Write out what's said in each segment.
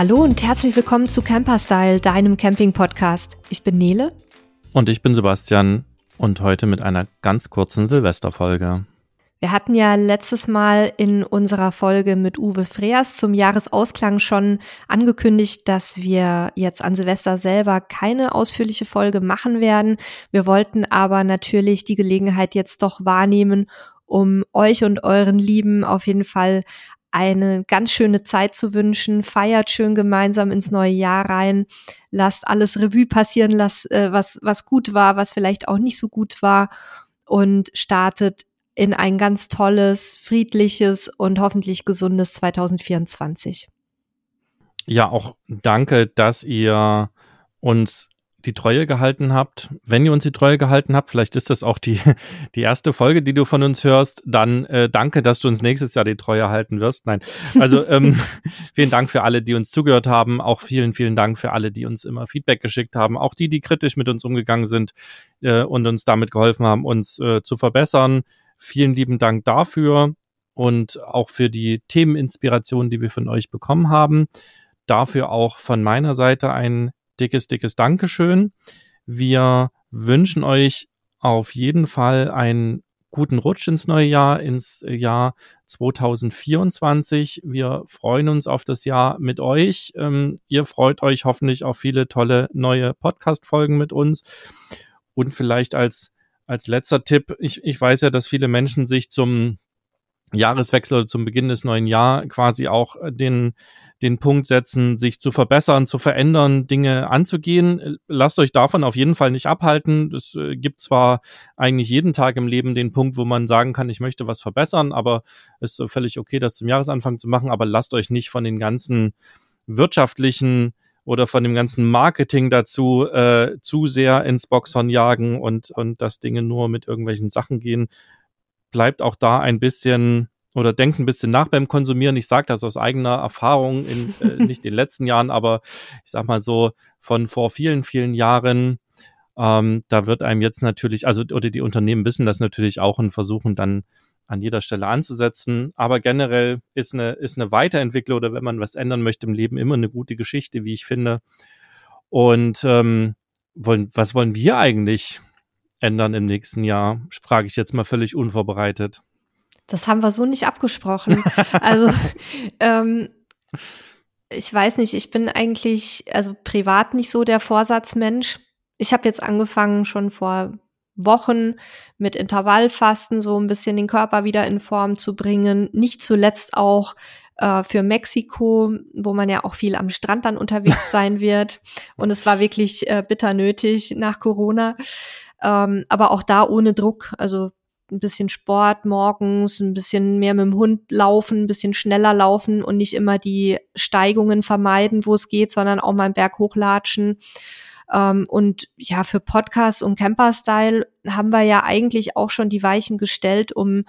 Hallo und herzlich willkommen zu Camperstyle, deinem Camping-Podcast. Ich bin Nele. Und ich bin Sebastian und heute mit einer ganz kurzen Silvesterfolge. Wir hatten ja letztes Mal in unserer Folge mit Uwe Freers zum Jahresausklang schon angekündigt, dass wir jetzt an Silvester selber keine ausführliche Folge machen werden. Wir wollten aber natürlich die Gelegenheit jetzt doch wahrnehmen, um euch und euren Lieben auf jeden Fall eine ganz schöne Zeit zu wünschen. Feiert schön gemeinsam ins neue Jahr rein. Lasst alles Revue passieren, lasst, äh, was, was gut war, was vielleicht auch nicht so gut war und startet in ein ganz tolles, friedliches und hoffentlich gesundes 2024. Ja, auch danke, dass ihr uns die Treue gehalten habt. Wenn ihr uns die Treue gehalten habt, vielleicht ist das auch die, die erste Folge, die du von uns hörst, dann äh, danke, dass du uns nächstes Jahr die Treue halten wirst. Nein, also ähm, vielen Dank für alle, die uns zugehört haben. Auch vielen, vielen Dank für alle, die uns immer Feedback geschickt haben. Auch die, die kritisch mit uns umgegangen sind äh, und uns damit geholfen haben, uns äh, zu verbessern. Vielen lieben Dank dafür und auch für die Themeninspiration, die wir von euch bekommen haben. Dafür auch von meiner Seite ein dickes, dickes Dankeschön. Wir wünschen euch auf jeden Fall einen guten Rutsch ins neue Jahr, ins Jahr 2024. Wir freuen uns auf das Jahr mit euch. Ähm, ihr freut euch hoffentlich auf viele tolle neue Podcast-Folgen mit uns. Und vielleicht als als letzter Tipp, ich, ich weiß ja, dass viele Menschen sich zum Jahreswechsel oder zum Beginn des neuen Jahres quasi auch den, den Punkt setzen, sich zu verbessern, zu verändern, Dinge anzugehen. Lasst euch davon auf jeden Fall nicht abhalten. Es äh, gibt zwar eigentlich jeden Tag im Leben den Punkt, wo man sagen kann, ich möchte was verbessern, aber es ist völlig okay, das zum Jahresanfang zu machen, aber lasst euch nicht von den ganzen wirtschaftlichen oder von dem ganzen Marketing dazu äh, zu sehr ins Boxhorn jagen und, und das Dinge nur mit irgendwelchen Sachen gehen. Bleibt auch da ein bisschen oder denkt ein bisschen nach beim Konsumieren. Ich sage das aus eigener Erfahrung, in, äh, nicht in den letzten Jahren, aber ich sag mal so von vor vielen, vielen Jahren. Ähm, da wird einem jetzt natürlich, also oder die Unternehmen wissen das natürlich auch und versuchen dann an jeder Stelle anzusetzen. Aber generell ist eine, ist eine Weiterentwicklung oder wenn man was ändern möchte im Leben immer eine gute Geschichte, wie ich finde. Und ähm, wollen, was wollen wir eigentlich ändern im nächsten Jahr? Frage ich jetzt mal völlig unvorbereitet. Das haben wir so nicht abgesprochen. also ähm, ich weiß nicht, ich bin eigentlich, also privat nicht so der Vorsatzmensch. Ich habe jetzt angefangen, schon vor Wochen mit Intervallfasten so ein bisschen den Körper wieder in Form zu bringen. Nicht zuletzt auch äh, für Mexiko, wo man ja auch viel am Strand dann unterwegs sein wird. Und es war wirklich äh, bitter nötig nach Corona. Ähm, aber auch da ohne Druck. Also ein bisschen Sport morgens, ein bisschen mehr mit dem Hund laufen, ein bisschen schneller laufen und nicht immer die Steigungen vermeiden, wo es geht, sondern auch mal einen Berg hochlatschen. Ähm, und ja, für Podcast und Camper-Style haben wir ja eigentlich auch schon die Weichen gestellt, um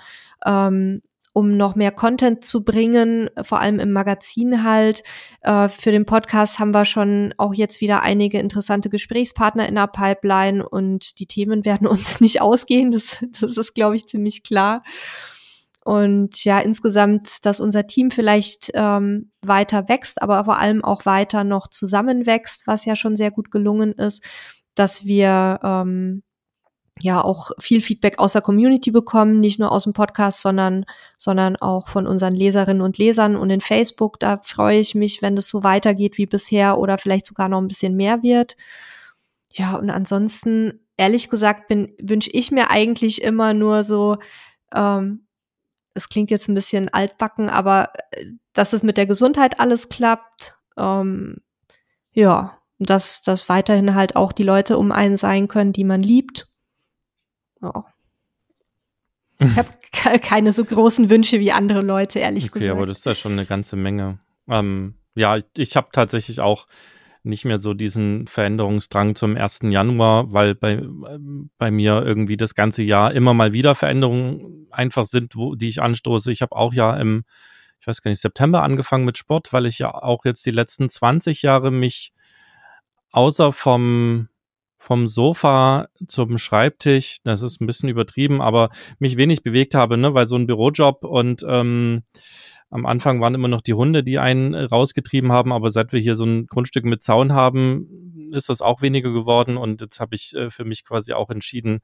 ähm, um noch mehr Content zu bringen, vor allem im Magazin halt. Äh, für den Podcast haben wir schon auch jetzt wieder einige interessante Gesprächspartner in der Pipeline und die Themen werden uns nicht ausgehen. Das, das ist, glaube ich, ziemlich klar. Und ja, insgesamt, dass unser Team vielleicht ähm, weiter wächst, aber vor allem auch weiter noch zusammenwächst, was ja schon sehr gut gelungen ist, dass wir ähm, ja auch viel Feedback aus der Community bekommen, nicht nur aus dem Podcast, sondern, sondern auch von unseren Leserinnen und Lesern und in Facebook. Da freue ich mich, wenn das so weitergeht wie bisher oder vielleicht sogar noch ein bisschen mehr wird. Ja, und ansonsten, ehrlich gesagt, bin, wünsche ich mir eigentlich immer nur so, ähm, es klingt jetzt ein bisschen altbacken, aber äh, dass es mit der Gesundheit alles klappt, ähm, ja, dass, dass weiterhin halt auch die Leute um einen sein können, die man liebt. Ja. Ich habe keine so großen Wünsche wie andere Leute, ehrlich okay, gesagt. Okay, aber das ist ja schon eine ganze Menge. Ähm, ja, ich habe tatsächlich auch nicht mehr so diesen Veränderungsdrang zum 1. Januar, weil bei, bei mir irgendwie das ganze Jahr immer mal wieder Veränderungen einfach sind, wo, die ich anstoße. Ich habe auch ja im, ich weiß gar nicht, September angefangen mit Sport, weil ich ja auch jetzt die letzten 20 Jahre mich außer vom vom Sofa zum Schreibtisch, das ist ein bisschen übertrieben, aber mich wenig bewegt habe, ne, weil so ein Bürojob und ähm, am Anfang waren immer noch die Hunde, die einen rausgetrieben haben, aber seit wir hier so ein Grundstück mit Zaun haben, ist das auch weniger geworden und jetzt habe ich äh, für mich quasi auch entschieden,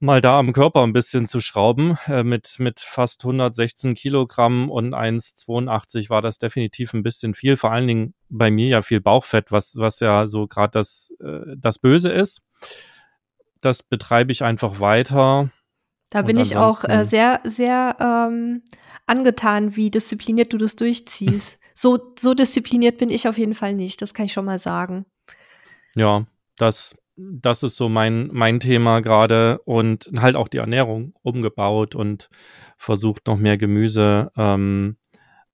mal da am Körper ein bisschen zu schrauben. Äh, mit, mit fast 116 Kilogramm und 1,82 war das definitiv ein bisschen viel. Vor allen Dingen bei mir ja viel Bauchfett, was, was ja so gerade das, äh, das Böse ist. Das betreibe ich einfach weiter. Da bin ich auch äh, sehr, sehr ähm, angetan, wie diszipliniert du das durchziehst. so, so diszipliniert bin ich auf jeden Fall nicht, das kann ich schon mal sagen. Ja, das, das ist so mein, mein Thema gerade und halt auch die Ernährung umgebaut und versucht noch mehr Gemüse ähm,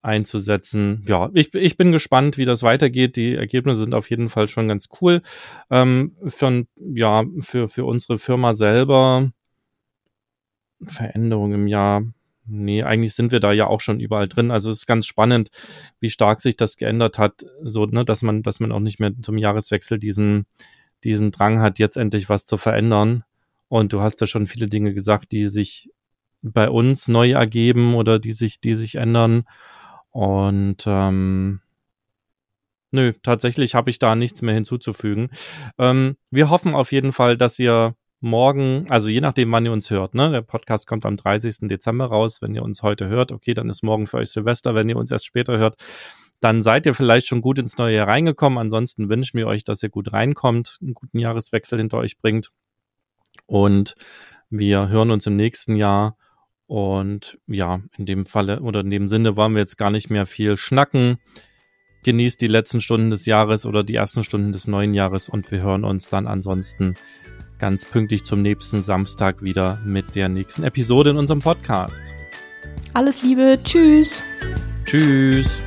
einzusetzen. Ja, ich, ich bin gespannt, wie das weitergeht. Die Ergebnisse sind auf jeden Fall schon ganz cool. Ähm, für, ja, für, für unsere Firma selber Veränderung im Jahr. Nee, eigentlich sind wir da ja auch schon überall drin. Also es ist ganz spannend, wie stark sich das geändert hat, so, ne, dass man, dass man auch nicht mehr zum Jahreswechsel diesen, diesen Drang hat, jetzt endlich was zu verändern. Und du hast ja schon viele Dinge gesagt, die sich bei uns neu ergeben oder die sich, die sich ändern. Und ähm, nö, tatsächlich habe ich da nichts mehr hinzuzufügen. Ähm, wir hoffen auf jeden Fall, dass ihr morgen, also je nachdem, wann ihr uns hört, ne? Der Podcast kommt am 30. Dezember raus. Wenn ihr uns heute hört, okay, dann ist morgen für euch Silvester. Wenn ihr uns erst später hört, dann seid ihr vielleicht schon gut ins neue Jahr reingekommen. Ansonsten wünschen wir euch, dass ihr gut reinkommt, einen guten Jahreswechsel hinter euch bringt. Und wir hören uns im nächsten Jahr. Und ja, in dem Falle oder in dem Sinne wollen wir jetzt gar nicht mehr viel schnacken. Genießt die letzten Stunden des Jahres oder die ersten Stunden des neuen Jahres und wir hören uns dann ansonsten ganz pünktlich zum nächsten Samstag wieder mit der nächsten Episode in unserem Podcast. Alles Liebe, tschüss. Tschüss.